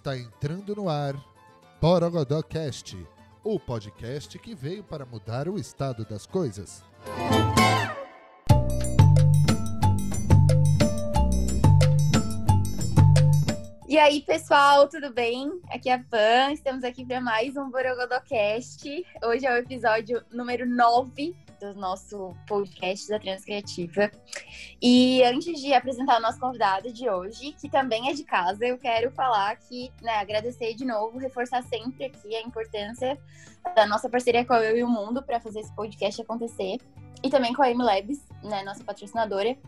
Está entrando no ar Borogodó Cast, o podcast que veio para mudar o estado das coisas. E aí, pessoal, tudo bem? Aqui é a Pan, estamos aqui para mais um Borogodocast. Hoje é o episódio número 9 do nosso podcast da Transcriativa. E antes de apresentar o nosso convidado de hoje, que também é de casa, eu quero falar que, né, agradecer de novo, reforçar sempre aqui a importância da nossa parceria com a Eu e o Mundo para fazer esse podcast acontecer. E também com a MLabs, né, nossa patrocinadora.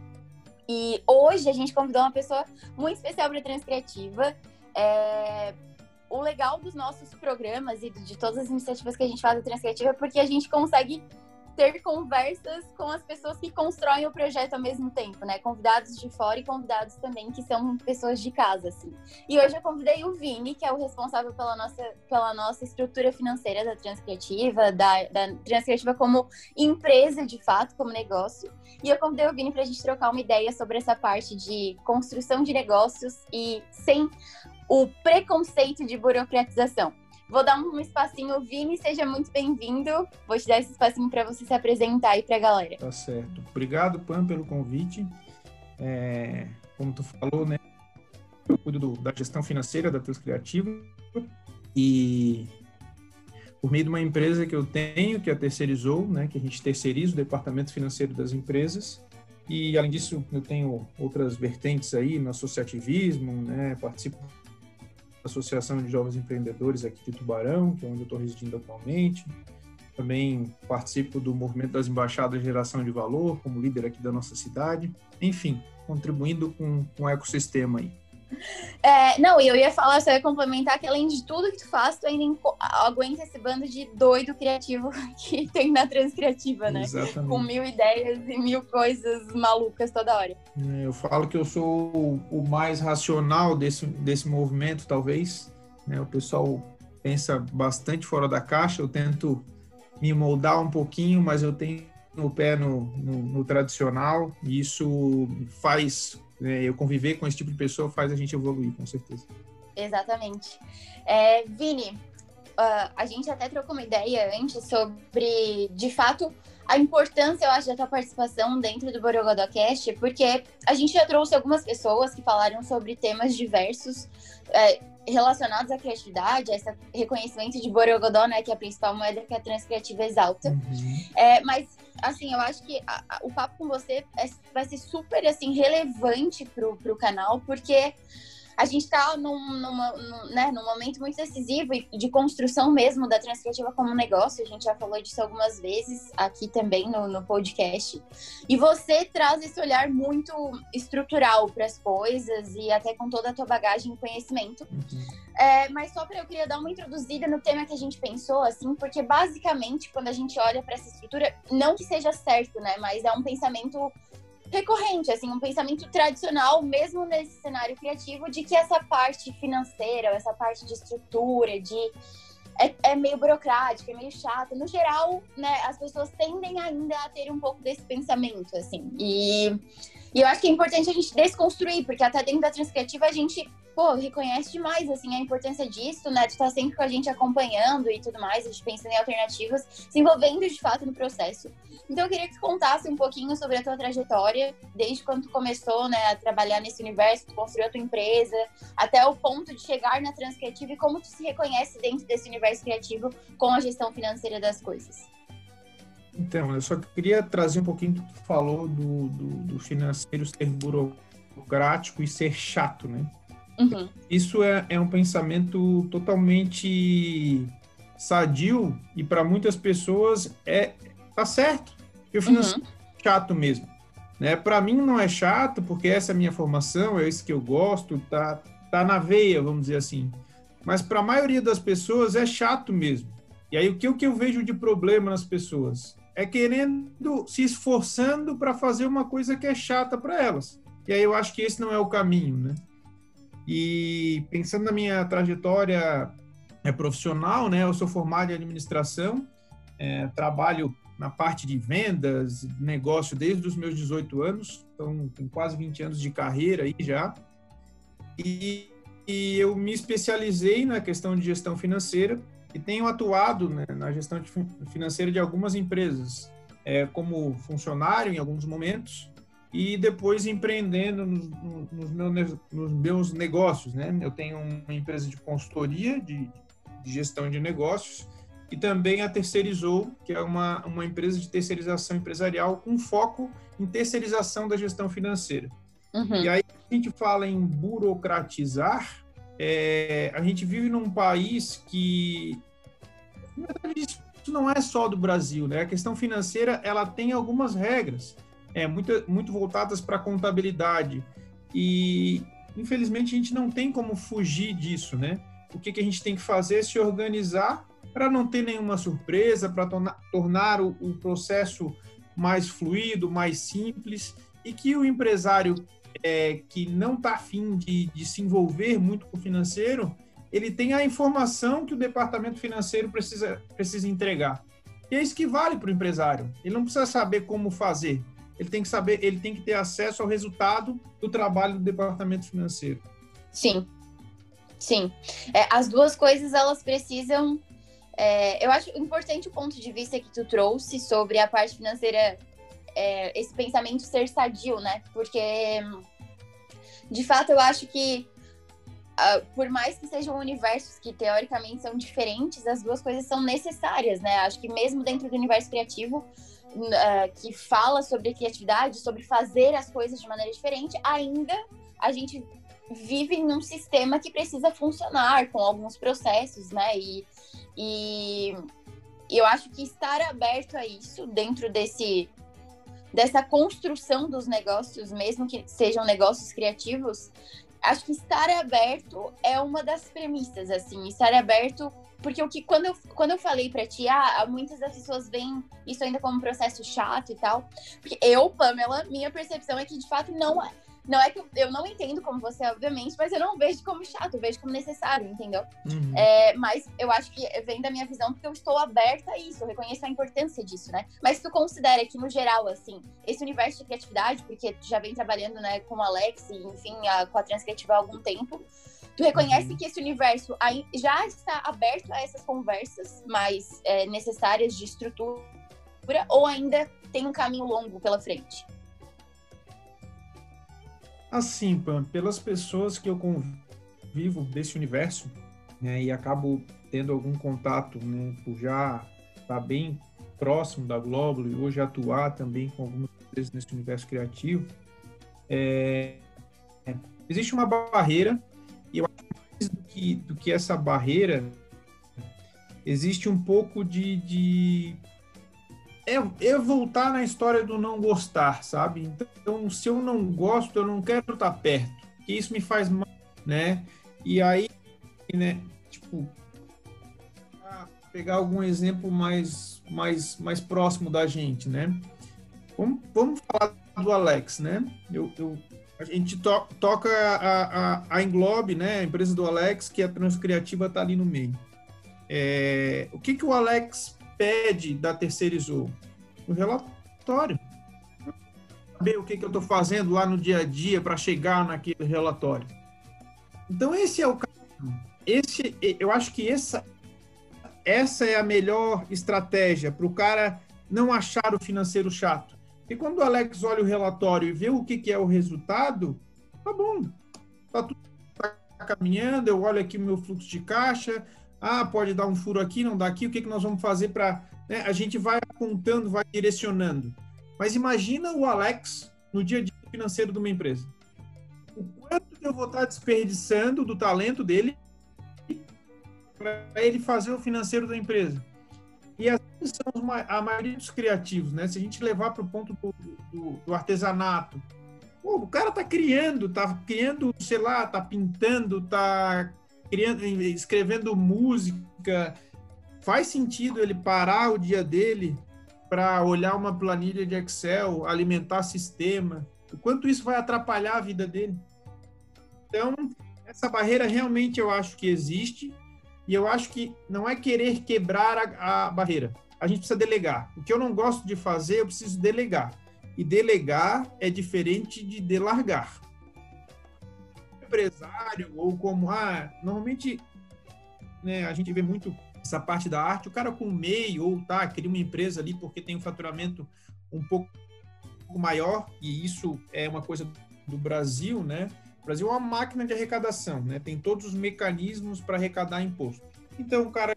E hoje a gente convidou uma pessoa muito especial para a Transcriativa. É... O legal dos nossos programas e de todas as iniciativas que a gente faz da Transcriativa é porque a gente consegue ter conversas com as pessoas que constroem o projeto ao mesmo tempo, né? Convidados de fora e convidados também que são pessoas de casa, assim. E hoje eu convidei o Vini, que é o responsável pela nossa, pela nossa estrutura financeira da Transcriativa, da, da Transcriativa como empresa, de fato, como negócio. E eu convidei o Vini para a gente trocar uma ideia sobre essa parte de construção de negócios e sem o preconceito de burocratização. Vou dar um espacinho, Vini, seja muito bem-vindo. Vou te dar esse espacinho para você se apresentar aí para a galera. Tá certo. Obrigado, Pan, pelo convite. É, como tu falou, né? Eu cuido do, da gestão financeira da Teus Criativa e por meio de uma empresa que eu tenho, que a terceirizou, né, que a gente terceiriza o departamento financeiro das empresas. E além disso, eu tenho outras vertentes aí no associativismo, né, participo Associação de Jovens Empreendedores aqui de Tubarão, que é onde eu estou residindo atualmente. Também participo do movimento das embaixadas de geração de valor, como líder aqui da nossa cidade. Enfim, contribuindo com, com o ecossistema aí. É, não, e eu ia falar, só ia complementar que além de tudo que tu faz, tu ainda aguenta esse bando de doido criativo que tem na Transcriativa, né? Exatamente. Com mil ideias e mil coisas malucas toda hora. É, eu falo que eu sou o mais racional desse, desse movimento, talvez. Né? O pessoal pensa bastante fora da caixa, eu tento me moldar um pouquinho, mas eu tenho o pé no, no, no tradicional, e isso faz né, eu conviver com esse tipo de pessoa faz a gente evoluir, com certeza. Exatamente. É, Vini, uh, a gente até trocou uma ideia antes sobre, de fato, a importância, eu acho, da tua participação dentro do Borogodocast, porque a gente já trouxe algumas pessoas que falaram sobre temas diversos é, relacionados à criatividade, a esse reconhecimento de Borogodó, né, que é a principal moeda que a Transcriativa exalta. Uhum. É, mas assim, eu acho que a, a, o papo com você é, vai ser super, assim, relevante pro, pro canal, porque a gente está num, num, né, num momento muito decisivo e de construção mesmo da Transcriativa como negócio. A gente já falou disso algumas vezes aqui também no, no podcast. E você traz esse olhar muito estrutural para as coisas e até com toda a tua bagagem e conhecimento. É, mas só para eu queria dar uma introduzida no tema que a gente pensou, assim, porque basicamente quando a gente olha para essa estrutura, não que seja certo, né, mas é um pensamento recorrente, assim, um pensamento tradicional, mesmo nesse cenário criativo, de que essa parte financeira, essa parte de estrutura, de é, é, meio burocrática, é meio chata. No geral, né, as pessoas tendem ainda a ter um pouco desse pensamento, assim. E, e eu acho que é importante a gente desconstruir, porque até dentro da transcriativa a gente pô, reconhece demais, assim, a importância disso, né? De estar sempre com a gente acompanhando e tudo mais, a gente pensando em alternativas, se envolvendo de fato no processo. Então eu queria que tu contasse um pouquinho sobre a tua trajetória, desde quando tu começou, né, a trabalhar nesse universo, tu construiu a tua empresa, até o ponto de chegar na Transcriativa e como tu se reconhece dentro desse universo criativo com a gestão financeira das coisas. Então, eu só queria trazer um pouquinho que tu falou do, do, do financeiro ser burocrático e ser chato, né? Uhum. Isso é, é um pensamento totalmente sadio e para muitas pessoas é tá certo. Eu financeiro uhum. chato mesmo, né? Para mim não é chato porque essa é a minha formação, é isso que eu gosto, tá tá na veia, vamos dizer assim. Mas para a maioria das pessoas é chato mesmo. E aí o que, o que eu vejo de problema nas pessoas é querendo se esforçando para fazer uma coisa que é chata para elas. E aí eu acho que esse não é o caminho, né? E pensando na minha trajetória é, profissional, né, eu sou formado em administração, é, trabalho na parte de vendas, negócio desde os meus 18 anos, então tem quase 20 anos de carreira aí já. E, e eu me especializei na questão de gestão financeira e tenho atuado né, na gestão financeira de algumas empresas, é, como funcionário em alguns momentos e depois empreendendo nos, nos, meus, nos meus negócios. Né? Eu tenho uma empresa de consultoria de, de gestão de negócios e também a Terceirizou, que é uma, uma empresa de terceirização empresarial com foco em terceirização da gestão financeira. Uhum. E aí a gente fala em burocratizar, é, a gente vive num país que, na verdade, isso não é só do Brasil, né? A questão financeira, ela tem algumas regras, é, muito, muito voltadas para a contabilidade, e infelizmente a gente não tem como fugir disso, né? O que, que a gente tem que fazer é se organizar para não ter nenhuma surpresa, para tornar, tornar o, o, processo mais fluido, mais simples, e que o empresário é, que não está afim de, de se envolver muito com o financeiro, ele tem a informação que o departamento financeiro precisa, precisa entregar. E é isso que vale para o empresário. Ele não precisa saber como fazer. Ele tem que saber, ele tem que ter acesso ao resultado do trabalho do departamento financeiro. Sim, sim. É, as duas coisas elas precisam é, eu acho importante o ponto de vista que tu trouxe sobre a parte financeira, é, esse pensamento ser sadio, né? Porque, de fato, eu acho que, uh, por mais que sejam universos que teoricamente são diferentes, as duas coisas são necessárias, né? Acho que mesmo dentro do universo criativo, uh, que fala sobre criatividade, sobre fazer as coisas de maneira diferente, ainda a gente vive num sistema que precisa funcionar com alguns processos, né? E e eu acho que estar aberto a isso dentro desse dessa construção dos negócios, mesmo que sejam negócios criativos, acho que estar aberto é uma das premissas, assim, estar aberto, porque o que quando eu, quando eu falei para ti, ah, muitas das pessoas veem isso ainda como um processo chato e tal, porque eu, Pamela, minha percepção é que de fato não é. Não é que eu, eu não entendo como você, obviamente, mas eu não vejo como chato, eu vejo como necessário, entendeu? Uhum. É, mas eu acho que vem da minha visão porque eu estou aberta a isso, eu reconheço a importância disso, né? Mas tu considera que, no geral, assim, esse universo de criatividade, porque tu já vem trabalhando, né, com o Alex e, enfim, a, com a Transcriativa há algum tempo, Tu reconhece uhum. que esse universo já está aberto a essas conversas mais é, necessárias de estrutura ou ainda tem um caminho longo pela frente? Assim, Pam, pelas pessoas que eu convivo desse universo, né, e acabo tendo algum contato, né, por já estar bem próximo da Glóbulo e hoje atuar também com algumas empresas nesse universo criativo, é, é, existe uma barreira, e eu acho mais do que, do que essa barreira, existe um pouco de, de é, é voltar na história do não gostar, sabe? Então, se eu não gosto, eu não quero estar perto, que isso me faz mal, né? E aí, né, tipo, pegar algum exemplo mais, mais, mais próximo da gente, né? Vamos, vamos falar do Alex, né? Eu, eu a gente to, toca a, a, a Englobe, né? A empresa do Alex, que a Transcriativa está ali no meio. É, o que, que o Alex pede da terceirizou? O relatório. Saber o que, que eu estou fazendo lá no dia a dia para chegar naquele relatório. Então, esse é o esse Eu acho que essa, essa é a melhor estratégia para o cara não achar o financeiro chato. E quando o Alex olha o relatório e vê o que, que é o resultado, tá bom. Tá tudo tá caminhando, eu olho aqui o meu fluxo de caixa, ah, pode dar um furo aqui, não dá aqui, o que, que nós vamos fazer para. Né? A gente vai apontando, vai direcionando. Mas imagina o Alex no dia a dia financeiro de uma empresa. O quanto eu vou estar desperdiçando do talento dele para ele fazer o financeiro da empresa. E assim são a maioria dos criativos, né? Se a gente levar para o ponto do, do, do artesanato, Pô, o cara tá criando, tá criando, sei lá, tá pintando, tá criando, escrevendo música, faz sentido ele parar o dia dele para olhar uma planilha de Excel, alimentar sistema? O quanto isso vai atrapalhar a vida dele? Então, essa barreira realmente eu acho que existe e eu acho que não é querer quebrar a, a barreira. A gente precisa delegar. O que eu não gosto de fazer, eu preciso delegar. E delegar é diferente de delargar empresário ou como, ah, normalmente né, a gente vê muito essa parte da arte, o cara com MEI ou tá, cria uma empresa ali porque tem um faturamento um pouco maior, e isso é uma coisa do Brasil, né? O Brasil é uma máquina de arrecadação, né? Tem todos os mecanismos para arrecadar imposto. Então, o cara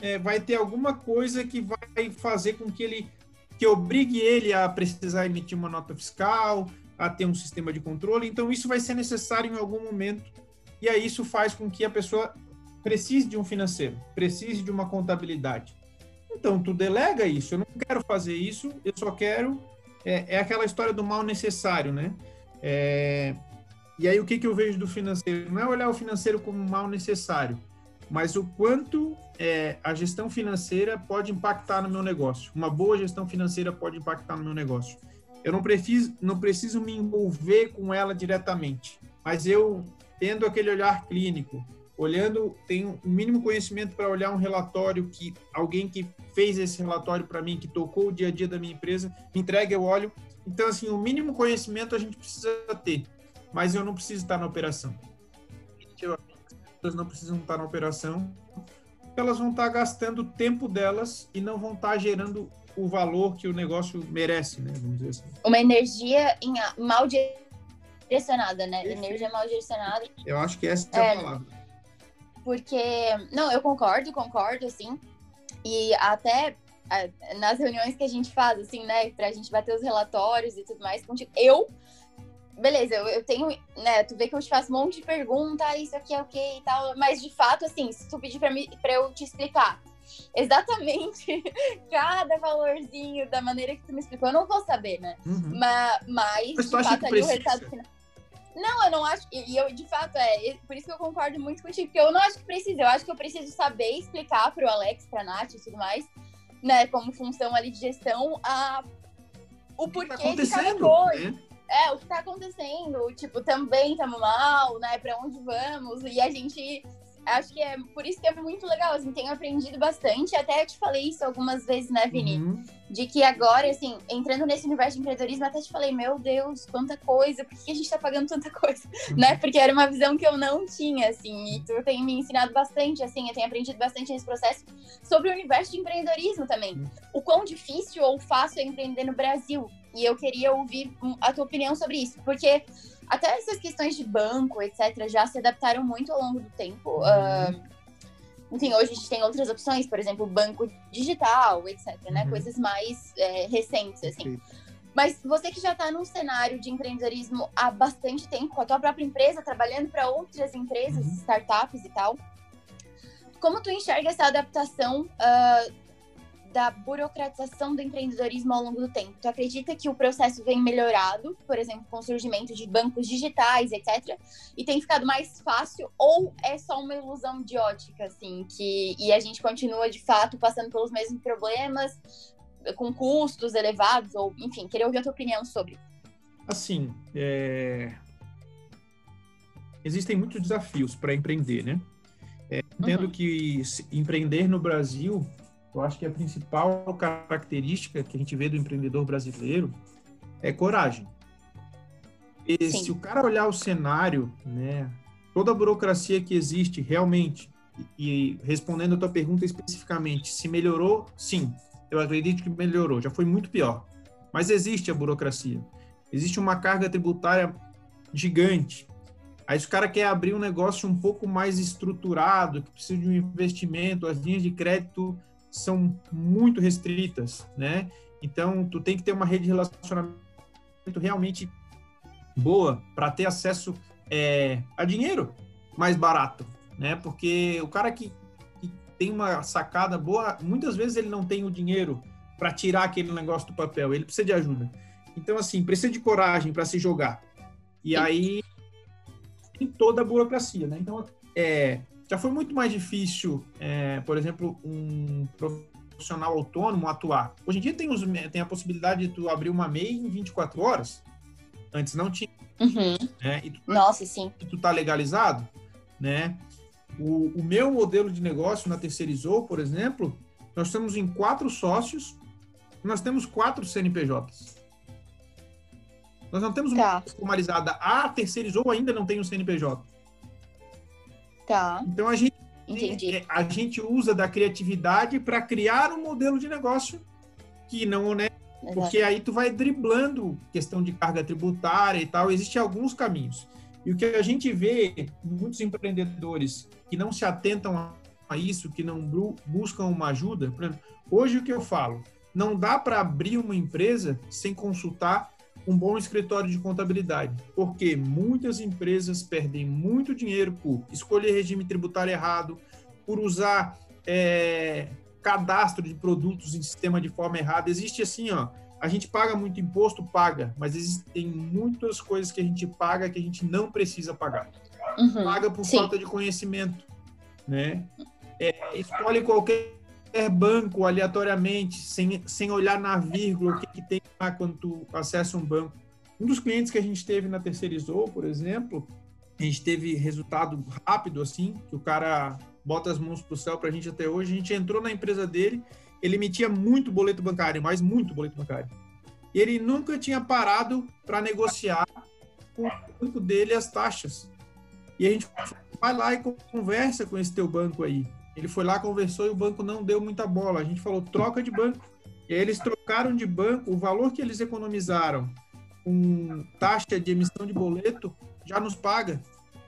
é, vai ter alguma coisa que vai fazer com que ele que obrigue ele a precisar emitir uma nota fiscal, a ter um sistema de controle. Então, isso vai ser necessário em algum momento. E aí, isso faz com que a pessoa precise de um financeiro, precise de uma contabilidade. Então, tu delega isso. Eu não quero fazer isso, eu só quero. É, é aquela história do mal necessário, né? É, e aí, o que, que eu vejo do financeiro? Não é olhar o financeiro como mal necessário, mas o quanto é, a gestão financeira pode impactar no meu negócio. Uma boa gestão financeira pode impactar no meu negócio. Eu não preciso, não preciso me envolver com ela diretamente, mas eu tendo aquele olhar clínico, olhando, tenho o mínimo conhecimento para olhar um relatório que alguém que fez esse relatório para mim, que tocou o dia a dia da minha empresa, me entrega, eu olho. Então, assim, o mínimo conhecimento a gente precisa ter, mas eu não preciso estar na operação pessoas não precisam estar na operação, elas vão estar gastando o tempo delas e não vão estar gerando o valor que o negócio merece, né? Vamos dizer assim. Uma energia em, mal direcionada, né? Perfeito. Energia mal direcionada. Eu acho que essa é, é a palavra. Porque, não, eu concordo, concordo, assim. E até nas reuniões que a gente faz, assim, né, pra gente bater os relatórios e tudo mais, eu beleza, eu, eu, tenho, né, tu vê que eu te faço um monte de pergunta, ah, isso aqui é o okay, e tal, mas de fato, assim, se tu pedir pra, mim, pra eu te explicar exatamente cada valorzinho da maneira que tu me explicou, eu não vou saber, né? Uhum. Mas, mas, mas de fato, ali o resultado final. Não, eu não acho. E eu, de fato, é. Por isso que eu concordo muito contigo, porque eu não acho que precisa. Eu acho que eu preciso saber explicar pro Alex, pra Nath e tudo mais, né, como função ali de gestão, a, o, o porquê tá de cada coisa. Né? é, o que tá acontecendo, tipo, também estamos mal, né? Pra onde vamos? E a gente. Acho que é por isso que é muito legal, assim, tenho aprendido bastante. Até eu te falei isso algumas vezes, né, Vini? Uhum. De que agora, assim, entrando nesse universo de empreendedorismo, até te falei, meu Deus, quanta coisa, por que a gente tá pagando tanta coisa? Uhum. Né? Porque era uma visão que eu não tinha, assim, e tu tem me ensinado bastante, assim, eu tenho aprendido bastante nesse processo sobre o universo de empreendedorismo também. Uhum. O quão difícil ou fácil é empreender no Brasil, e eu queria ouvir a tua opinião sobre isso, porque até essas questões de banco, etc., já se adaptaram muito ao longo do tempo. Uhum. Uh, enfim, hoje a gente tem outras opções, por exemplo, banco digital, etc., né? Uhum. Coisas mais é, recentes, assim. Mas você que já está num cenário de empreendedorismo há bastante tempo, com a tua própria empresa, trabalhando para outras empresas, uhum. startups e tal, como tu enxerga essa adaptação uh, da burocratização do empreendedorismo ao longo do tempo? Tu acredita que o processo vem melhorado, por exemplo, com o surgimento de bancos digitais, etc., e tem ficado mais fácil, ou é só uma ilusão de ótica, assim, que e a gente continua de fato passando pelos mesmos problemas, com custos elevados, ou enfim, queria ouvir a tua opinião sobre. Assim, é... existem muitos desafios para empreender, né? É, entendo uhum. que empreender no Brasil eu acho que a principal característica que a gente vê do empreendedor brasileiro é coragem. E Sim. se o cara olhar o cenário, né, toda a burocracia que existe realmente, e, e respondendo a tua pergunta especificamente, se melhorou, sim, eu acredito que melhorou, já foi muito pior. Mas existe a burocracia. Existe uma carga tributária gigante. Aí se o cara quer abrir um negócio um pouco mais estruturado, que precisa de um investimento, as linhas de crédito são muito restritas, né? Então, tu tem que ter uma rede de relacionamento realmente boa para ter acesso é, a dinheiro mais barato, né? Porque o cara que, que, tem uma sacada boa, muitas vezes ele não tem o dinheiro para tirar aquele negócio do papel, ele precisa de ajuda. Então, assim, precisa de coragem para se jogar. E aí tem toda a burocracia, né? Então, é, já foi muito mais difícil, é, por exemplo, um profissional autônomo atuar. Hoje em dia tem, os, tem a possibilidade de tu abrir uma MEI em 24 horas. Antes não tinha. Uhum. Né? Tu, Nossa, sim. E tu tá legalizado, né? O, o meu modelo de negócio na Terceirizou, por exemplo, nós estamos em quatro sócios, nós temos quatro CNPJs. Nós não temos uma tá. formalizada. A terceirizou ainda não tem um CNPJ. Tá. Então a gente, Entendi. É, a gente usa da criatividade para criar um modelo de negócio que não né, porque aí tu vai driblando questão de carga tributária e tal. Existem alguns caminhos. E o que a gente vê muitos empreendedores que não se atentam a isso, que não buscam uma ajuda, exemplo, hoje o que eu falo, não dá para abrir uma empresa sem consultar um bom escritório de contabilidade, porque muitas empresas perdem muito dinheiro por escolher regime tributário errado, por usar é, cadastro de produtos em sistema de forma errada. Existe assim, ó, a gente paga muito imposto, paga, mas existem muitas coisas que a gente paga que a gente não precisa pagar. Uhum, paga por sim. falta de conhecimento, né? É, escolhe qualquer banco aleatoriamente, sem, sem olhar na vírgula, o que, que tem lá quando tu acessa um banco. Um dos clientes que a gente teve na Terceirizou, por exemplo, a gente teve resultado rápido, assim, que o cara bota as mãos pro céu para a gente até hoje. A gente entrou na empresa dele, ele emitia muito boleto bancário, mas muito boleto bancário. E ele nunca tinha parado para negociar com o banco dele as taxas. E a gente vai lá e conversa com esse teu banco aí. Ele foi lá, conversou e o banco não deu muita bola. A gente falou, troca de banco. E aí eles trocaram de banco, o valor que eles economizaram com taxa de emissão de boleto já nos paga.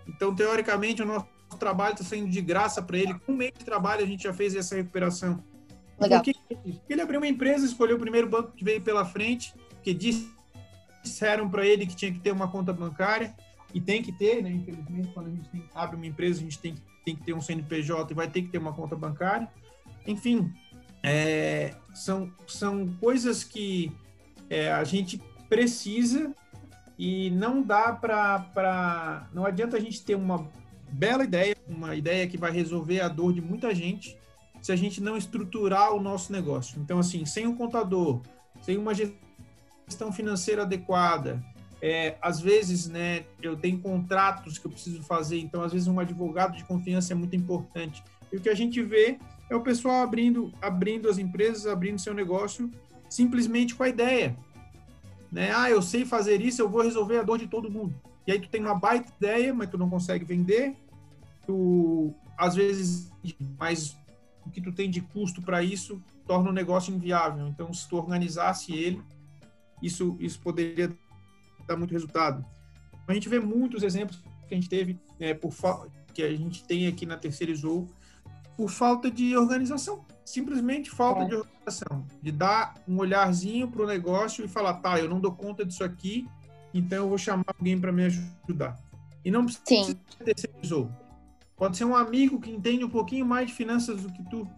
Então, teoricamente, o nosso trabalho está saindo de graça para ele. Com um mês de trabalho, a gente já fez essa recuperação. Legal. Porque ele abriu uma empresa, escolheu o primeiro banco que veio pela frente, que disseram para ele que tinha que ter uma conta bancária, e tem que ter, né? Infelizmente, quando a gente tem, abre uma empresa, a gente tem, tem que ter um CNPJ e vai ter que ter uma conta bancária. Enfim, é, são, são coisas que é, a gente precisa e não dá para. Não adianta a gente ter uma bela ideia, uma ideia que vai resolver a dor de muita gente, se a gente não estruturar o nosso negócio. Então, assim, sem um contador, sem uma gestão financeira adequada, é, às vezes, né, eu tenho contratos que eu preciso fazer, então, às vezes, um advogado de confiança é muito importante. E o que a gente vê é o pessoal abrindo, abrindo as empresas, abrindo seu negócio, simplesmente com a ideia. Né? Ah, eu sei fazer isso, eu vou resolver a dor de todo mundo. E aí tu tem uma baita ideia, mas tu não consegue vender. Tu, às vezes, mais o que tu tem de custo para isso torna o negócio inviável. Então, se tu organizasse ele, isso, isso poderia dar muito resultado. A gente vê muitos exemplos que a gente teve, é, por que a gente tem aqui na Terceirizou, por falta de organização. Simplesmente falta é. de organização. De dar um olharzinho para o negócio e falar, tá, eu não dou conta disso aqui, então eu vou chamar alguém para me ajudar. E não precisa Sim. ser terceirizou. Pode ser um amigo que entende um pouquinho mais de finanças do que tu.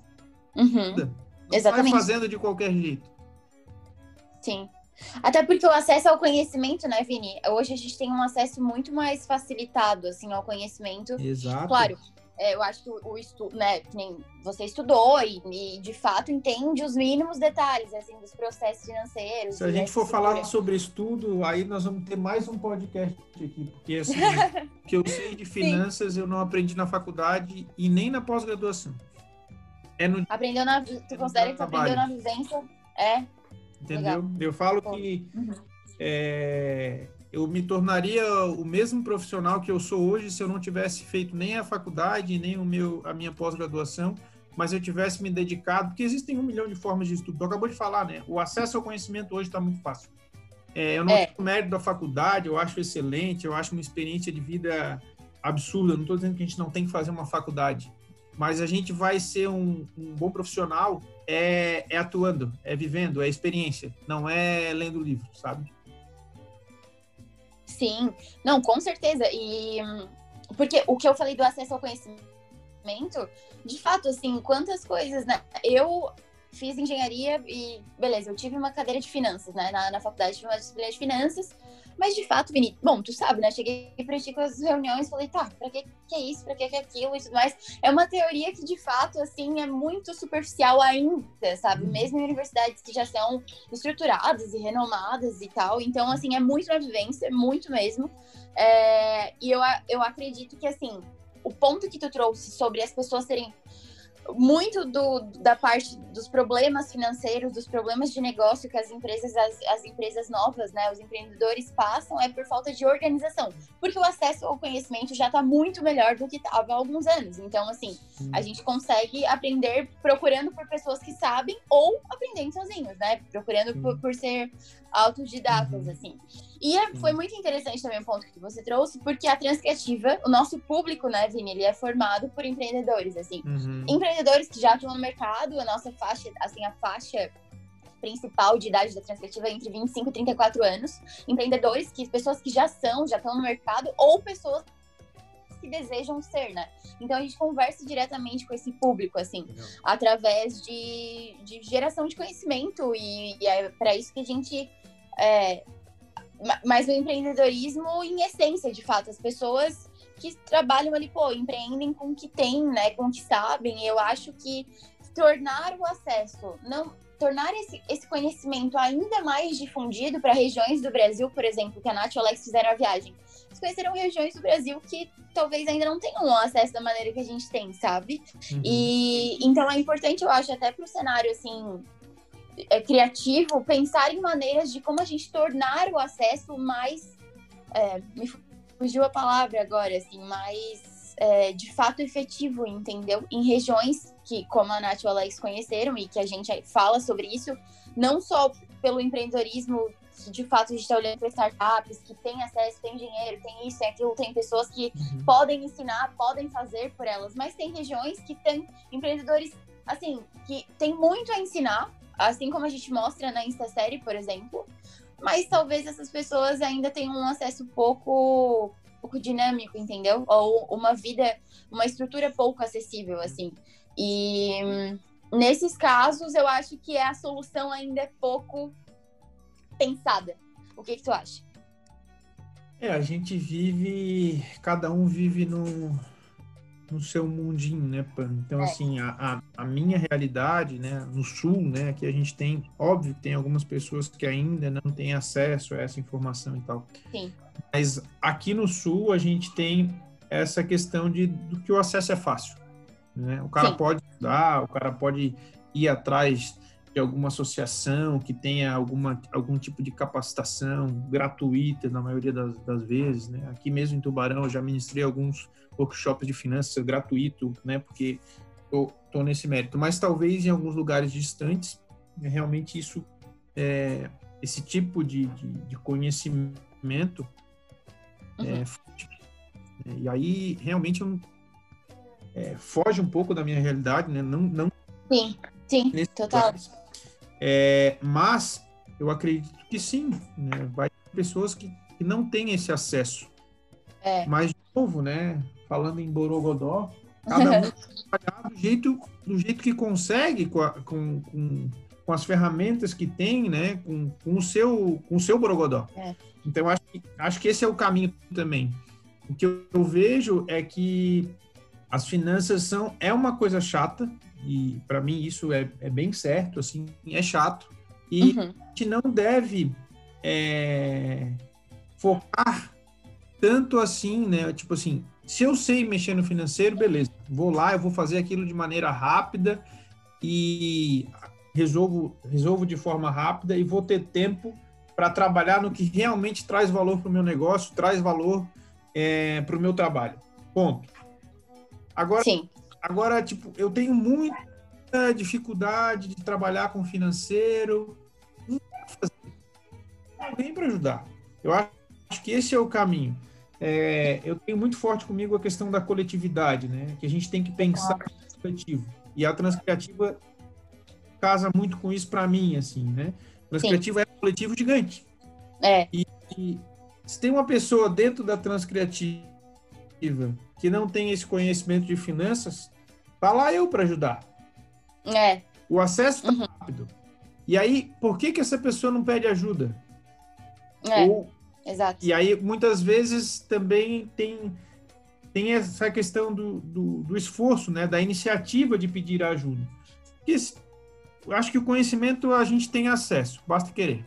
Uhum. Não Exatamente. Fazendo de qualquer jeito. Sim. Até porque o acesso ao conhecimento, né, Vini? Hoje a gente tem um acesso muito mais facilitado, assim, ao conhecimento. Exato. Claro, é, eu acho que o, estudo, né, que nem você estudou e, e, de fato entende os mínimos detalhes, assim, dos processos financeiros. Se a gente for falar sobre estudo, aí nós vamos ter mais um podcast aqui, porque assim, que eu sei de finanças eu não aprendi na faculdade e nem na pós-graduação. É no... Aprendeu na, tu é considera que aprendeu na vivência? É. Entendeu? Legal. Eu falo que uhum. é, eu me tornaria o mesmo profissional que eu sou hoje se eu não tivesse feito nem a faculdade, nem o meu, a minha pós-graduação, mas eu tivesse me dedicado, porque existem um milhão de formas de estudo. Tu acabou de falar, né? O acesso ao conhecimento hoje está muito fácil. É, eu não é. tenho mérito da faculdade, eu acho excelente, eu acho uma experiência de vida absurda. Não estou dizendo que a gente não tem que fazer uma faculdade, mas a gente vai ser um, um bom profissional é, é atuando, é vivendo, é experiência, não é lendo livro, sabe? Sim, não, com certeza. E porque o que eu falei do acesso ao conhecimento, de fato, assim, quantas coisas, né? Eu fiz engenharia e, beleza, eu tive uma cadeira de finanças, né? Na, na faculdade, tive uma disciplina de finanças. Mas de fato, Vini, bom, tu sabe, né? Cheguei pra ti com as reuniões e falei, tá, pra que, que é isso, pra que, que é aquilo e tudo mais. É uma teoria que de fato, assim, é muito superficial ainda, sabe? Uhum. Mesmo em universidades que já são estruturadas e renomadas e tal. Então, assim, é muito na vivência, muito mesmo. É... E eu, eu acredito que, assim, o ponto que tu trouxe sobre as pessoas serem muito do, da parte dos problemas financeiros, dos problemas de negócio que as empresas, as, as, empresas novas, né, os empreendedores passam é por falta de organização, porque o acesso ao conhecimento já está muito melhor do que estava há alguns anos. Então, assim, a gente consegue aprender procurando por pessoas que sabem ou aprendendo sozinhos, né? Procurando por, por, ser autodidatas, uhum. assim. E é, foi muito interessante também o ponto que você trouxe, porque a Transcriativa, o nosso público, né, Vini, ele é formado por empreendedores, assim. Uhum. Empreendedores que já atuam no mercado, a nossa faixa, assim, a faixa principal de idade da Transcriativa é entre 25 e 34 anos. Empreendedores, que pessoas que já são, já estão no mercado, ou pessoas que desejam ser, né? Então a gente conversa diretamente com esse público, assim, Legal. através de, de geração de conhecimento, e, e é para isso que a gente. É, mas o empreendedorismo em essência, de fato, as pessoas que trabalham ali, pô, empreendem com o que tem, né, com o que sabem. Eu acho que tornar o acesso, não tornar esse, esse conhecimento ainda mais difundido para regiões do Brasil, por exemplo, que a Nath e o Alex fizeram a viagem. Eles conheceram regiões do Brasil que talvez ainda não tenham acesso da maneira que a gente tem, sabe? Uhum. E então é importante, eu acho, até para o cenário assim é, criativo, pensar em maneiras de como a gente tornar o acesso mais. É, me fugiu a palavra agora, assim, mais é, de fato efetivo, entendeu? Em regiões que, como a Nath e o Alex conheceram e que a gente fala sobre isso, não só pelo empreendedorismo, de fato a gente está olhando para startups que têm acesso, tem dinheiro, tem isso, tem aquilo, tem pessoas que uhum. podem ensinar, podem fazer por elas, mas tem regiões que têm empreendedores, assim, que tem muito a ensinar, assim como a gente mostra na Instasérie, por exemplo, mas talvez essas pessoas ainda tenham um acesso pouco pouco dinâmico, entendeu? Ou uma vida, uma estrutura pouco acessível, assim. E nesses casos, eu acho que a solução ainda é pouco pensada. O que, que tu acha? É, a gente vive, cada um vive no, no seu mundinho, né, Pan? Então, é. assim, a, a, minha realidade, né, no sul, né, que a gente tem, óbvio que tem algumas pessoas que ainda não têm acesso a essa informação e tal. Sim. Mas aqui no sul a gente tem essa questão de do que o acesso é fácil. Né? O cara Sim. pode estudar, o cara pode ir atrás de alguma associação que tenha alguma, algum tipo de capacitação gratuita na maioria das, das vezes, né? Aqui mesmo em Tubarão eu já ministrei alguns workshops de finanças gratuito, né? Porque tô nesse mérito. Mas talvez em alguns lugares distantes, né, realmente isso, é, esse tipo de, de, de conhecimento é, uhum. é, e aí realmente eu, é, foge um pouco da minha realidade, né? Não, não sim, sim, total. É, mas eu acredito que sim, né? vai ter pessoas que, que não têm esse acesso. É. Mas de novo, né? Falando em Borogodó, cada um trabalhar do jeito, do jeito que consegue com, a, com, com, com, as ferramentas que tem, né? Com, com o seu com o seu Borogodó. É. Então acho que, acho que esse é o caminho também. O que eu, eu vejo é que as finanças são é uma coisa chata e para mim isso é, é bem certo assim é chato e uhum. a gente não deve é, focar tanto assim né tipo assim se eu sei mexer no financeiro beleza vou lá eu vou fazer aquilo de maneira rápida e resolvo resolvo de forma rápida e vou ter tempo para trabalhar no que realmente traz valor para o meu negócio traz valor é, para o meu trabalho ponto Agora, Sim. Agora, tipo, eu tenho muita dificuldade de trabalhar com financeiro. Alguém para ajudar. Eu acho que esse é o caminho. É, eu tenho muito forte comigo a questão da coletividade, né? Que a gente tem que pensar no coletivo. E a transcriativa casa muito com isso para mim, assim, né? Transcriativa Sim. é um coletivo gigante. É. E, e se tem uma pessoa dentro da transcriativa que não tem esse conhecimento de finanças, tá lá eu para ajudar. É. O acesso tá uhum. rápido. E aí, por que que essa pessoa não pede ajuda? É. Ou, Exato. E aí, muitas vezes, também tem, tem essa questão do, do, do esforço, né? Da iniciativa de pedir ajuda. Porque, acho que o conhecimento a gente tem acesso, basta querer.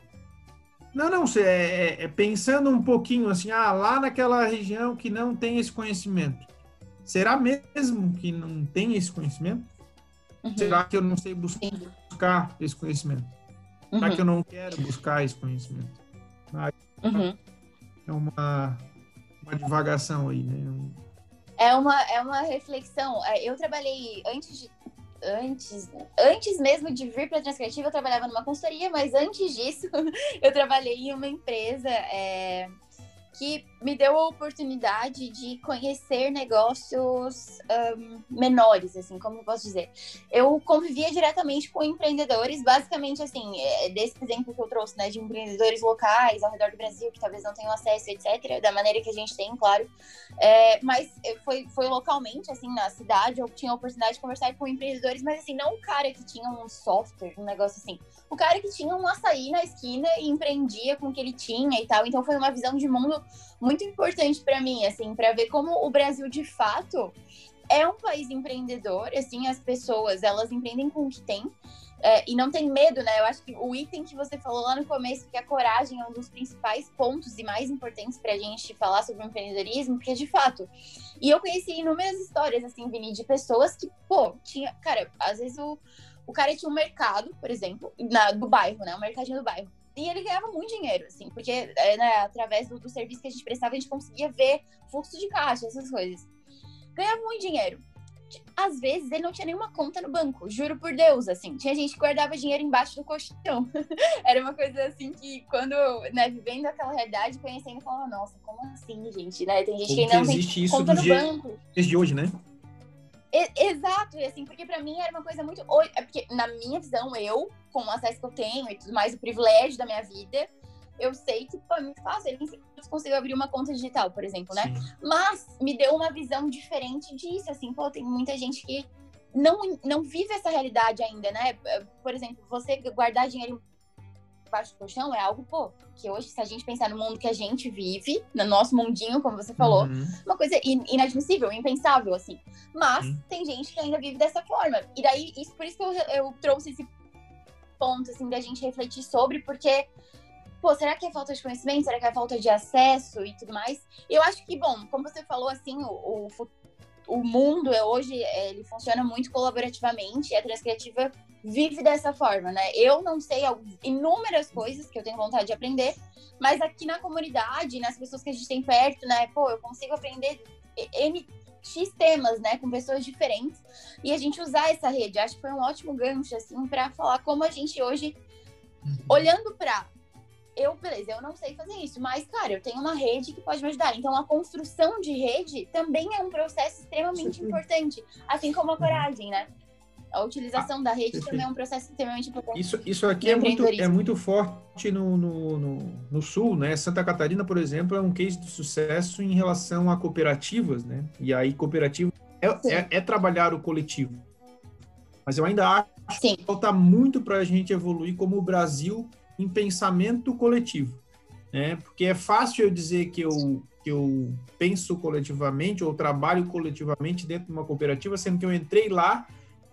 Não, não, é, é, é, pensando um pouquinho assim, ah, lá naquela região que não tem esse conhecimento. Será mesmo que não tem esse conhecimento? Uhum. Será que eu não sei buscar esse conhecimento? Uhum. Será que eu não quero buscar esse conhecimento? Uhum. É uma, uma divagação aí, né? É uma, é uma reflexão. É, eu trabalhei antes de antes, antes mesmo de vir para a Transcriativa, eu trabalhava numa consultoria, mas antes disso, eu trabalhei em uma empresa é, que me deu a oportunidade de conhecer negócios um, menores, assim, como eu posso dizer. Eu convivia diretamente com empreendedores, basicamente, assim, é, desse exemplo que eu trouxe, né, de empreendedores locais ao redor do Brasil, que talvez não tenham acesso, etc., da maneira que a gente tem, claro. É, mas foi, foi localmente, assim, na cidade, eu tinha a oportunidade de conversar com empreendedores, mas, assim, não um cara que tinha um software, um negócio assim. O cara que tinha um açaí na esquina e empreendia com o que ele tinha e tal. Então, foi uma visão de mundo muito importante para mim, assim, para ver como o Brasil de fato é um país empreendedor, assim, as pessoas, elas empreendem com o que tem. É, e não tem medo, né? Eu acho que o item que você falou lá no começo, que a coragem é um dos principais pontos e mais importantes para a gente falar sobre empreendedorismo, porque de fato. E eu conheci inúmeras histórias, assim, Vini, de pessoas que, pô, tinha. Cara, às vezes o, o cara tinha um mercado, por exemplo, na, do bairro, né? O mercadinho do bairro. E ele ganhava muito dinheiro, assim, porque é, né, através do, do serviço que a gente prestava, a gente conseguia ver fluxo de caixa, essas coisas. Ganhava muito dinheiro. Às vezes ele não tinha nenhuma conta no banco, juro por Deus, assim. Tinha gente que guardava dinheiro embaixo do colchão. Era uma coisa assim que, quando, né, vivendo aquela realidade, conhecendo, falava, nossa, como assim, gente, né? Tem gente como que ainda não tem conta no dia, banco. de hoje, né? Exato, e assim, porque para mim era uma coisa muito. É porque, na minha visão, eu, com o acesso que eu tenho e tudo mais, o privilégio da minha vida, eu sei que é muito fácil. Eu nem consigo abrir uma conta digital, por exemplo, né? Sim. Mas me deu uma visão diferente disso, assim, pô, tem muita gente que não, não vive essa realidade ainda, né? Por exemplo, você guardar dinheiro debaixo do colchão é algo, pô, que hoje, se a gente pensar no mundo que a gente vive, no nosso mundinho, como você falou, uhum. uma coisa inadmissível, impensável, assim. Mas uhum. tem gente que ainda vive dessa forma. E daí, isso, por isso que eu, eu trouxe esse ponto, assim, da gente refletir sobre, porque pô, será que é falta de conhecimento? Será que é falta de acesso e tudo mais? Eu acho que, bom, como você falou, assim, o, o, o mundo é, hoje ele funciona muito colaborativamente e a Transcriativa vive dessa forma, né? Eu não sei inúmeras coisas que eu tenho vontade de aprender, mas aqui na comunidade, nas pessoas que a gente tem perto, né? Pô, eu consigo aprender N X temas, né, com pessoas diferentes, e a gente usar essa rede. Acho que foi um ótimo gancho, assim, para falar como a gente hoje, uhum. olhando para eu, beleza, eu não sei fazer isso, mas, cara, eu tenho uma rede que pode me ajudar. Então, a construção de rede também é um processo extremamente importante, assim como a uhum. coragem, né? A utilização ah, da rede perfeito. também é um processo extremamente importante. Isso, isso aqui é muito, é muito forte no, no, no, no, Sul, né? Santa Catarina, por exemplo, é um case de sucesso em relação a cooperativas, né? E aí, cooperativa é, é, é trabalhar o coletivo. Mas eu ainda acho Sim. que falta muito para a gente evoluir como o Brasil em pensamento coletivo. Né? Porque é fácil eu dizer que eu, que eu penso coletivamente ou trabalho coletivamente dentro de uma cooperativa, sendo que eu entrei lá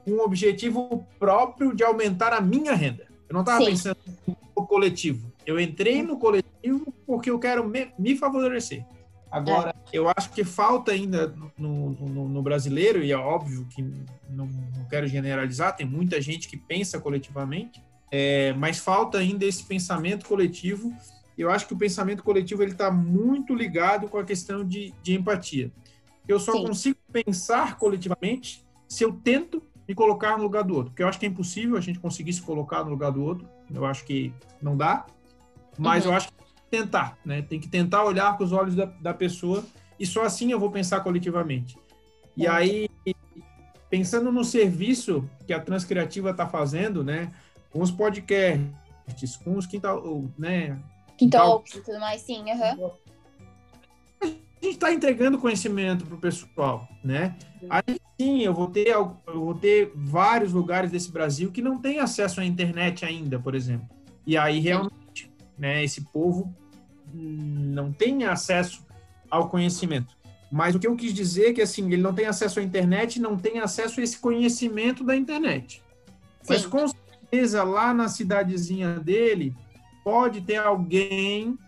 com o objetivo próprio de aumentar a minha renda. Eu não estava pensando no coletivo. Eu entrei no coletivo porque eu quero me, me favorecer. Agora, é. eu acho que falta ainda no, no, no, brasileiro, e é óbvio que não, não, quero generalizar, tem muita gente que pensa coletivamente, é, mas falta ainda esse pensamento coletivo. Eu acho que o pensamento coletivo ele está muito ligado com a questão de, de empatia. Eu só Sim. consigo pensar coletivamente se eu tento me colocar no lugar do outro. Porque eu acho que é impossível a gente conseguir se colocar no lugar do outro. Eu acho que não dá. Mas uhum. eu acho que tentar, né? Tem que tentar olhar com os olhos da, da pessoa e só assim eu vou pensar coletivamente. E aí, pensando no serviço que a Transcriativa está fazendo, né? Com os podcasts, com os quintal, né? Quintal e tudo mais, sim, uhum a gente está entregando conhecimento para o pessoal, né? Aí sim, eu vou ter eu vou ter vários lugares desse Brasil que não tem acesso à internet ainda, por exemplo. E aí realmente, né? Esse povo não tem acesso ao conhecimento. Mas o que eu quis dizer é que assim ele não tem acesso à internet, não tem acesso a esse conhecimento da internet. Sim. Mas com certeza lá na cidadezinha dele pode ter alguém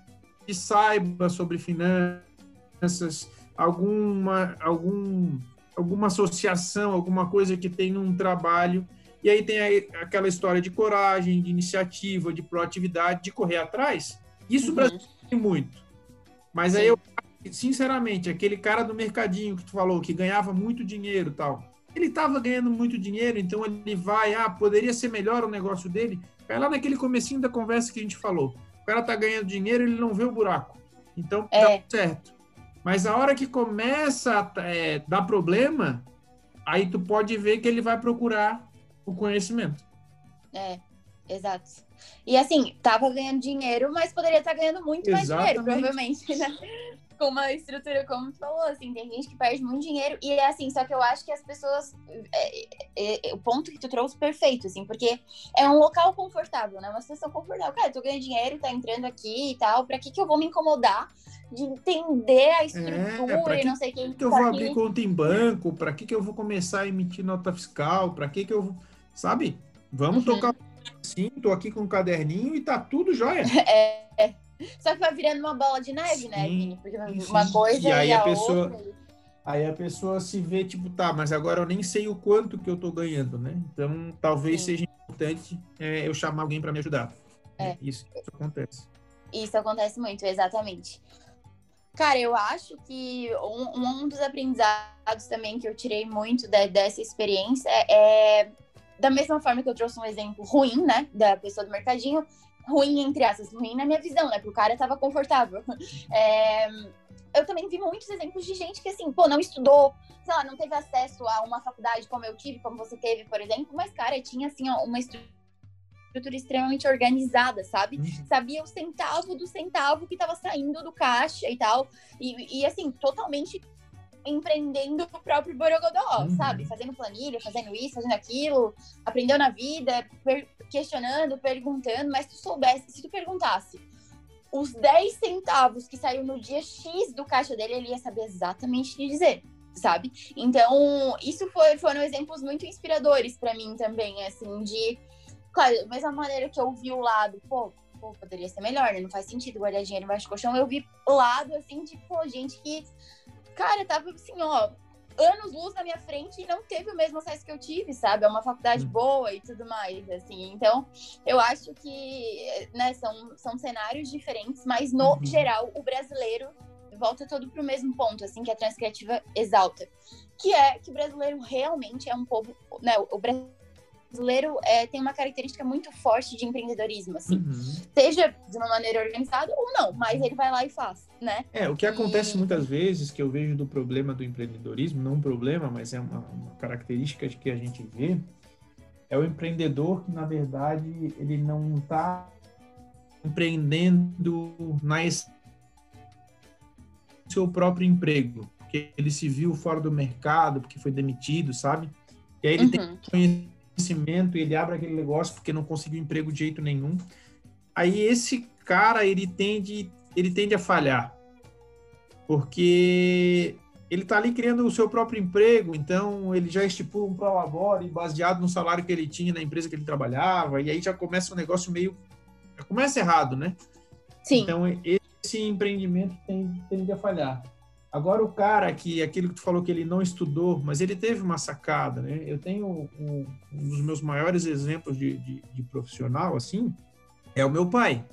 que saiba sobre finanças alguma, algum alguma associação, alguma coisa que tem um trabalho. E aí tem aí aquela história de coragem, de iniciativa, de proatividade, de correr atrás. Isso uhum. o Brasil tem muito. Mas Sim. aí eu, sinceramente, aquele cara do mercadinho que tu falou, que ganhava muito dinheiro tal, ele estava ganhando muito dinheiro, então ele vai, ah, poderia ser melhor o negócio dele. Vai lá naquele comecinho da conversa que a gente falou. O cara tá ganhando dinheiro, ele não vê o buraco. Então, é. tá certo. Mas a hora que começa a é, dar problema, aí tu pode ver que ele vai procurar o conhecimento. É, exato. E assim, tava ganhando dinheiro, mas poderia estar tá ganhando muito Exatamente. mais dinheiro, provavelmente, né? Com uma estrutura como tu falou, assim, tem gente que perde muito dinheiro e é assim, só que eu acho que as pessoas é, é, é, o ponto que tu trouxe perfeito, assim, porque é um local confortável, né? Uma situação confortável. Cara, tu ganha dinheiro, tá entrando aqui e tal, pra que que eu vou me incomodar de entender a estrutura é, e não sei quem que, que eu vou abrir conta em banco, para que que eu vou começar a emitir nota fiscal, para que que eu vou, sabe? Vamos uhum. tocar sim, tô aqui com um caderninho e tá tudo jóia. É, é. Só que vai virando uma bola de neve, né, sim, né, Vini? Porque uma coisa e aí a, a pessoa outra. Aí a pessoa se vê, tipo, tá, mas agora eu nem sei o quanto que eu tô ganhando, né? Então, talvez sim. seja importante é, eu chamar alguém para me ajudar. É. Isso, isso acontece. Isso acontece muito, exatamente. Cara, eu acho que um, um dos aprendizados também que eu tirei muito de, dessa experiência é, da mesma forma que eu trouxe um exemplo ruim, né, da pessoa do mercadinho, ruim, entre aspas, ruim na minha visão, né? Porque o cara tava confortável. É, eu também vi muitos exemplos de gente que, assim, pô, não estudou, sei lá, não teve acesso a uma faculdade como eu tive, como você teve, por exemplo, mas, cara, tinha, assim, uma estrutura extremamente organizada, sabe? Uhum. Sabia o centavo do centavo que tava saindo do caixa e tal. E, e assim, totalmente empreendendo o próprio Borogodó, uhum. sabe? Fazendo planilha, fazendo isso, fazendo aquilo, aprendeu na vida, per questionando, perguntando, mas tu soubesse, se tu perguntasse os 10 centavos que saiu no dia X do caixa dele, ele ia saber exatamente o que dizer, sabe? Então, isso foi, foram exemplos muito inspiradores para mim também, assim, de. Claro, da mesma maneira que eu vi o lado, pô, pô, poderia ser melhor, né? Não faz sentido guardar dinheiro embaixo do colchão. Eu vi o lado, assim, de, pô, gente que cara, tava assim, ó, anos luz na minha frente e não teve o mesmo acesso que eu tive, sabe? É uma faculdade hum. boa e tudo mais, assim. Então, eu acho que, né, são, são cenários diferentes, mas no uhum. geral, o brasileiro volta todo pro mesmo ponto, assim, que a transcriativa exalta. Que é que o brasileiro realmente é um povo, né, o brasileiro brasileiro é, tem uma característica muito forte de empreendedorismo, assim. Uhum. Seja de uma maneira organizada ou não, mas ele vai lá e faz, né? É, o que acontece e... muitas vezes, que eu vejo do problema do empreendedorismo, não um problema, mas é uma, uma característica de que a gente vê, é o empreendedor que, na verdade, ele não está empreendendo na seu próprio emprego, porque ele se viu fora do mercado, porque foi demitido, sabe? E aí ele uhum. tem conhecimento, ele abre aquele negócio porque não conseguiu emprego de jeito nenhum. Aí esse cara, ele tende, ele tende a falhar. Porque ele está ali criando o seu próprio emprego, então ele já estipula um prolabore baseado no salário que ele tinha na empresa que ele trabalhava, e aí já começa um negócio meio... Já começa errado, né? Sim. Então, esse empreendimento tende, tende a falhar. Agora o cara que, aquilo que tu falou que ele não estudou, mas ele teve uma sacada, né? Eu tenho um, um dos meus maiores exemplos de, de, de, profissional, assim, é o meu pai.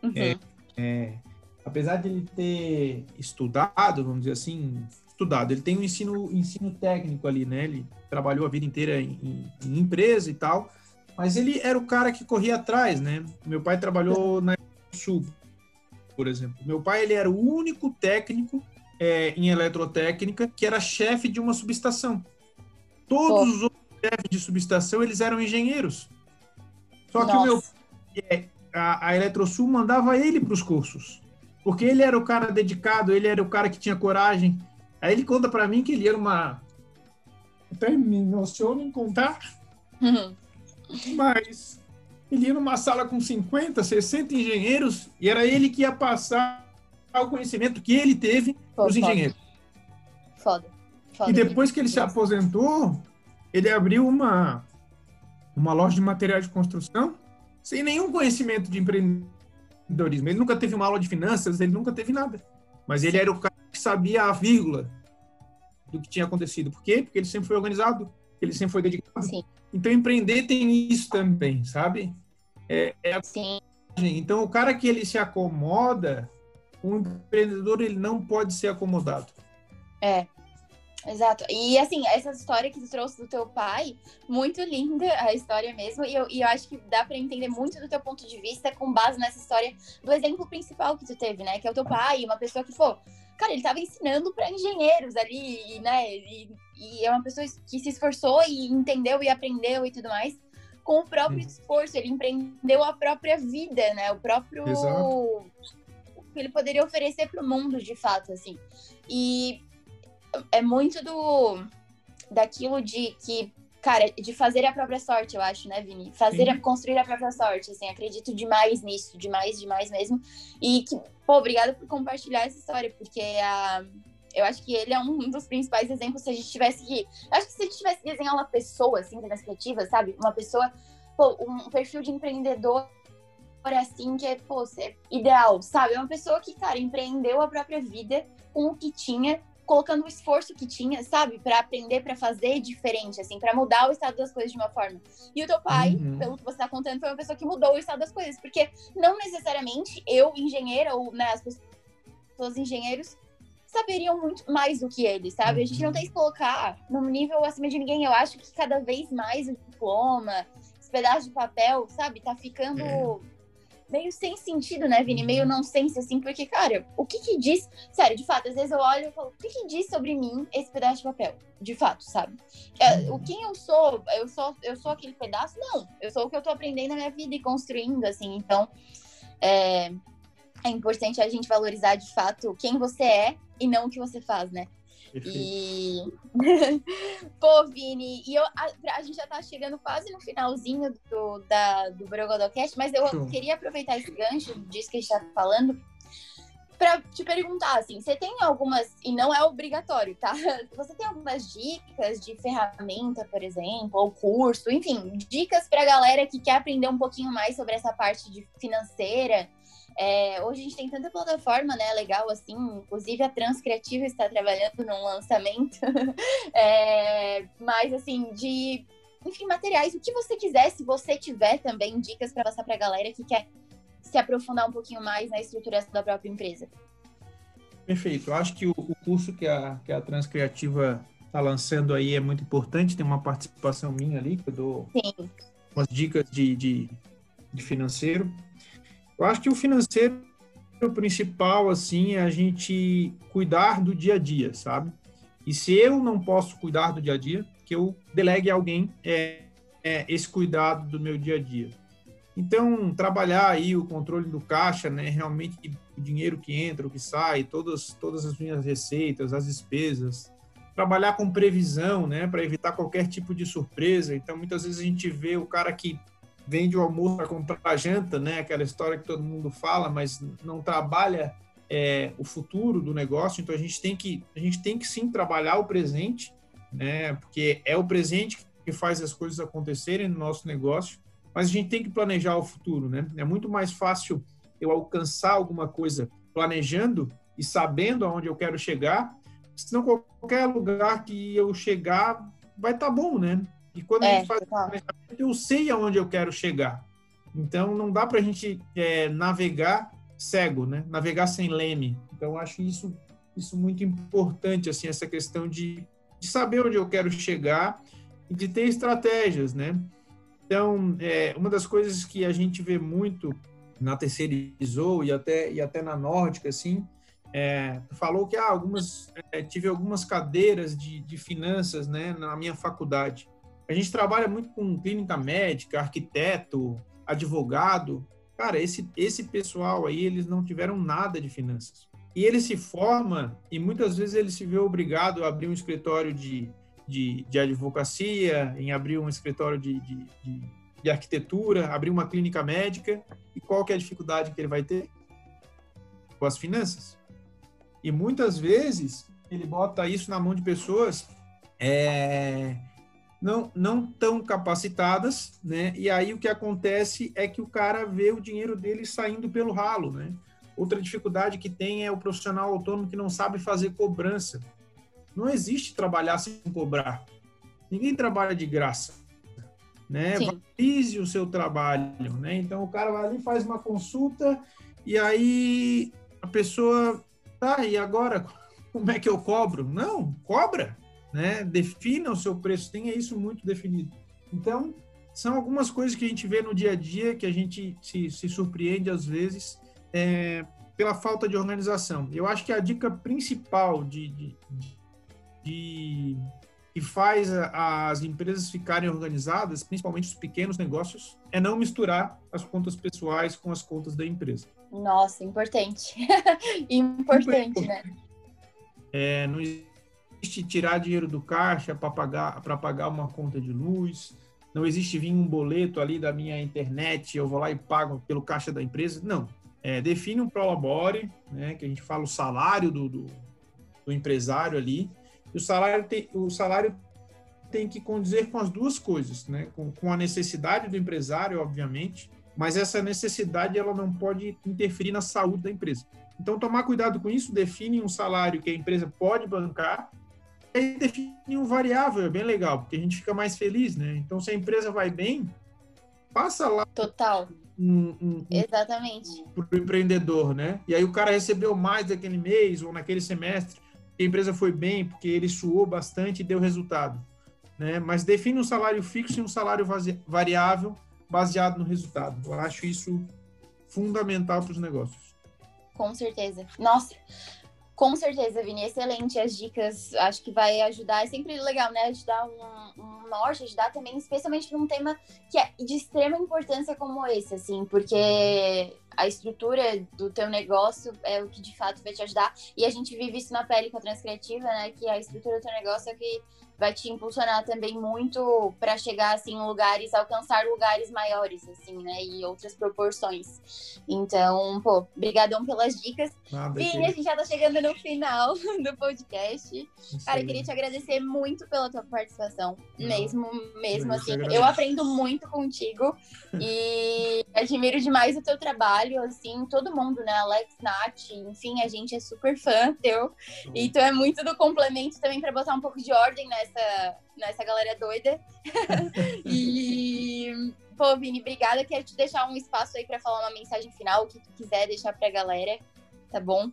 Uhum. É, é, apesar de ele ter estudado, vamos dizer assim, estudado, ele tem um ensino, ensino técnico ali, né? Ele trabalhou a vida inteira em, em, em empresa e tal, mas ele era o cara que corria atrás, né? Meu pai trabalhou na Sul, por exemplo. Meu pai, ele era o único técnico é, em eletrotécnica que era chefe de uma subestação. Todos os outros chefes de subestação, eles eram engenheiros. Só Nossa. que o meu é, a, a Eletrosul mandava ele para os cursos. Porque ele era o cara dedicado, ele era o cara que tinha coragem. Aí ele conta para mim que ele era uma. Até me emociona em contar. Uhum. Mas ele ia numa sala com 50, 60 engenheiros e era ele que ia passar o conhecimento que ele teve Pô, os engenheiros. Foda. foda. E depois que ele se aposentou, ele abriu uma, uma loja de materiais de construção sem nenhum conhecimento de empreendedorismo. Ele nunca teve uma aula de finanças, ele nunca teve nada. Mas ele era o cara que sabia a vírgula. do que tinha acontecido. Por quê? Porque ele sempre foi organizado, ele sempre foi dedicado. Sim. Então, empreender tem isso também, sabe? É, é Sim. Então, o cara que ele se acomoda, o empreendedor ele não pode ser acomodado. É, Exato. E assim, essa história que tu trouxe do teu pai, muito linda a história mesmo. E eu, e eu acho que dá para entender muito do teu ponto de vista com base nessa história do exemplo principal que tu teve, né? Que é o teu pai, uma pessoa que, pô, cara, ele tava ensinando para engenheiros ali, né? E, e, é uma pessoa que se esforçou e entendeu e aprendeu e tudo mais. Com o próprio hum. esforço, ele empreendeu a própria vida, né? O próprio. Exato. Que ele poderia oferecer para o mundo, de fato, assim. E é muito do daquilo de que cara, de fazer a própria sorte, eu acho, né, Vini? Fazer, a, construir a própria sorte, assim, acredito demais nisso, demais, demais mesmo. E que, pô, obrigada por compartilhar essa história, porque a, eu acho que ele é um dos principais exemplos se a gente tivesse que. Eu acho que se a gente tivesse que desenhar uma pessoa, assim, das criativas, sabe? Uma pessoa, pô, um perfil de empreendedor assim, que é, pô, é ideal, sabe? É uma pessoa que, cara, empreendeu a própria vida com o que tinha colocando o esforço que tinha, sabe, para aprender, para fazer diferente, assim, para mudar o estado das coisas de uma forma. E o teu pai, uhum. pelo que você tá contando, foi uma pessoa que mudou o estado das coisas, porque não necessariamente eu, engenheira, ou né, as pessoas engenheiros, saberiam muito mais do que ele, sabe? A gente não uhum. tem que colocar num nível acima de ninguém. Eu acho que cada vez mais o diploma, esse pedaço de papel, sabe, tá ficando. É meio sem sentido, né, Vini? Meio não sense, assim, porque, cara, o que que diz. Sério, de fato, às vezes eu olho e falo, o que que diz sobre mim esse pedaço de papel? De fato, sabe? É, o quem eu sou, eu sou, eu sou aquele pedaço? Não. Eu sou o que eu tô aprendendo na minha vida e construindo, assim. Então, é, é importante a gente valorizar de fato quem você é e não o que você faz, né? E. Pô, Vini, e eu, a, a, gente já tá chegando quase no finalzinho do, da, do Brogodocast, mas eu Show. queria aproveitar esse gancho disso que a gente tá falando para te perguntar, assim, você tem algumas, e não é obrigatório, tá? Você tem algumas dicas de ferramenta, por exemplo, ou curso, enfim, dicas pra galera que quer aprender um pouquinho mais sobre essa parte de financeira, é, hoje a gente tem tanta plataforma, né, legal assim, inclusive a Transcriativa está trabalhando num lançamento, é, mas assim, de, enfim, materiais, o que você quiser, se você tiver também dicas para passar para a galera que quer se aprofundar um pouquinho mais na estruturação da própria empresa. Perfeito, eu acho que o, o curso que a, que a Transcriativa está lançando aí é muito importante, tem uma participação minha ali, que eu dou Sim. umas dicas de, de, de financeiro, eu acho que o financeiro o principal assim é a gente cuidar do dia a dia, sabe? E se eu não posso cuidar do dia a dia, que eu delegue a alguém é, é, esse cuidado do meu dia a dia. Então, trabalhar aí o controle do caixa, né, realmente o dinheiro que entra, o que sai, todas, todas as minhas receitas, as despesas, trabalhar com previsão, né, para evitar qualquer tipo de surpresa. Então, muitas vezes a gente vê o cara que vende o almoço para comprar janta, né? Aquela história que todo mundo fala, mas não trabalha é, o futuro do negócio. Então a gente tem que a gente tem que sim trabalhar o presente, né? Porque é o presente que faz as coisas acontecerem no nosso negócio. Mas a gente tem que planejar o futuro, né? É muito mais fácil eu alcançar alguma coisa planejando e sabendo aonde eu quero chegar, senão qualquer lugar que eu chegar vai estar tá bom, né? E quando é, a gente faz planejamento, eu sei aonde eu quero chegar. Então, não dá para a gente é, navegar cego, né? Navegar sem leme. Então, acho isso, isso muito importante, assim, essa questão de, de saber onde eu quero chegar e de ter estratégias, né? Então, é, uma das coisas que a gente vê muito na terceirizou e até, e até na nórdica, assim, é, falou que ah, algumas, é, tive algumas cadeiras de, de finanças né, na minha faculdade. A gente trabalha muito com clínica médica, arquiteto, advogado. Cara, esse, esse pessoal aí, eles não tiveram nada de finanças. E ele se forma e muitas vezes ele se vê obrigado a abrir um escritório de, de, de advocacia, em abrir um escritório de, de, de, de arquitetura, abrir uma clínica médica. E qual que é a dificuldade que ele vai ter? Com as finanças. E muitas vezes ele bota isso na mão de pessoas é, não, não tão capacitadas, né? E aí o que acontece é que o cara vê o dinheiro dele saindo pelo ralo, né? Outra dificuldade que tem é o profissional autônomo que não sabe fazer cobrança. Não existe trabalhar sem cobrar. Ninguém trabalha de graça. Né? Valorize o seu trabalho. Né? Então o cara vai ali, faz uma consulta e aí a pessoa, tá, e agora como é que eu cobro? Não, cobra. Né? Defina o seu preço, tenha isso muito definido. Então, são algumas coisas que a gente vê no dia a dia que a gente se, se surpreende às vezes é, pela falta de organização. Eu acho que a dica principal de, de, de que faz as empresas ficarem organizadas, principalmente os pequenos negócios, é não misturar as contas pessoais com as contas da empresa. Nossa, importante. importante, né? É, não existe tirar dinheiro do caixa para pagar, pagar uma conta de luz, não existe vir um boleto ali da minha internet, eu vou lá e pago pelo caixa da empresa. Não. É, define um prolabore, né, que a gente fala o salário do, do, do empresário ali. E o salário tem, o salário tem que condizer com as duas coisas, né? Com, com a necessidade do empresário, obviamente, mas essa necessidade ela não pode interferir na saúde da empresa. Então, tomar cuidado com isso, define um salário que a empresa pode bancar aí define um variável, é bem legal, porque a gente fica mais feliz, né? Então, se a empresa vai bem, passa lá. Total. Um, um, Exatamente. Para o empreendedor, né? E aí o cara recebeu mais daquele mês ou naquele semestre, a empresa foi bem, porque ele suou bastante e deu resultado. Né? Mas define um salário fixo e um salário variável baseado no resultado. Eu acho isso fundamental para os negócios. Com certeza. Nossa, com certeza, Vini, excelente as dicas. Acho que vai ajudar. É sempre legal, né? Ajudar um, um norte, ajudar também, especialmente num tema que é de extrema importância como esse, assim, porque a estrutura do teu negócio é o que de fato vai te ajudar. E a gente vive isso na pele com a Transcriativa, né? Que a estrutura do teu negócio é que vai te impulsionar também muito para chegar assim em lugares, alcançar lugares maiores assim, né, e outras proporções. Então, pô, brigadão pelas dicas. Ah, Vini, a gente já tá chegando no final do podcast. Cara, eu queria te agradecer muito pela tua participação, Não. mesmo, mesmo eu assim. Eu aprendo muito contigo e admiro demais o teu trabalho, assim, todo mundo, né, Alex, Nath, enfim, a gente é super fã teu. E tu é muito do complemento também para botar um pouco de ordem, né, nessa, nessa galera doida. e, pô, Vini, obrigada. Quero te deixar um espaço aí para falar uma mensagem final, o que tu quiser deixar pra galera, tá bom?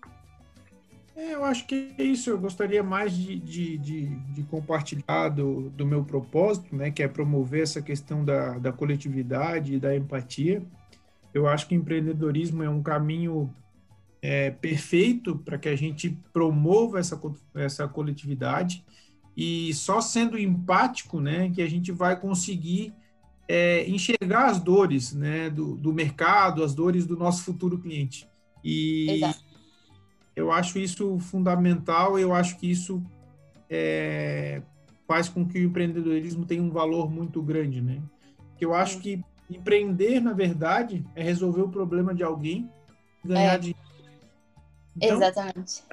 É, eu acho que é isso. Eu gostaria mais de, de, de, de, compartilhar do, do meu propósito, né, que é promover essa questão da, da coletividade e da empatia. Eu acho que empreendedorismo é um caminho é, perfeito para que a gente promova essa, essa coletividade e só sendo empático, né, que a gente vai conseguir é, enxergar as dores, né, do, do, mercado, as dores do nosso futuro cliente. E Exato. eu acho isso fundamental. Eu acho que isso é, faz com que o empreendedorismo tenha um valor muito grande, né? Que eu acho que empreender, na verdade, é resolver o problema de alguém, ganhar é. dinheiro. Então, Exatamente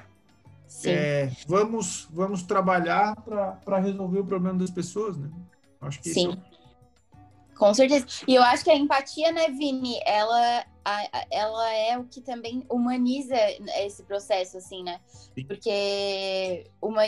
é, vamos, vamos trabalhar para resolver o problema das pessoas, né? Acho que Sim. É... Com certeza. E eu acho que a empatia, né, Vini, ela a, ela é o que também humaniza esse processo, assim, né? Sim. Porque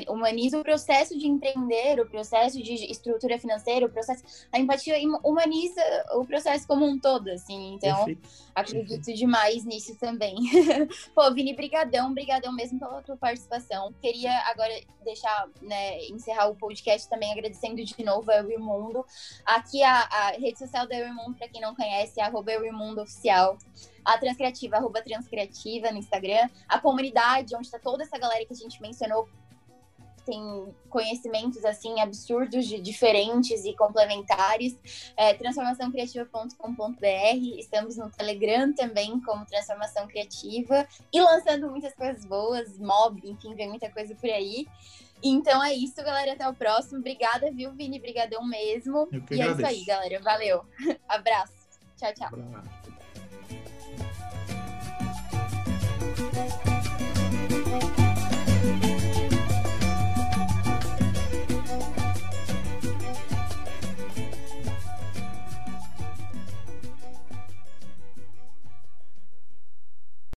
humaniza o processo de empreender, o processo de estrutura financeira, o processo. A empatia humaniza o processo como um todo, assim. Então, Perfeito. acredito Perfeito. demais nisso também. Pô, Vini, brigadão, brigadão mesmo pela tua participação. Queria agora deixar, né, encerrar o podcast também agradecendo de novo a Eu Mundo. Aqui a, a rede social da Eu Mundo, para quem não conhece, é arroba Eu Mundo Oficial a Transcriativa, arroba Transcriativa no Instagram, a comunidade, onde está toda essa galera que a gente mencionou, tem conhecimentos assim absurdos, de, diferentes e complementares. É, transformaçãocriativa.com.br. Estamos no Telegram também como Transformação Criativa e lançando muitas coisas boas, mob, enfim, vem muita coisa por aí. Então é isso, galera. Até o próximo. Obrigada, viu, Vini? Brigadão mesmo. e agradeço. é isso aí, galera. Valeu. Abraço. Tchau, tchau. Abraço. Thank you.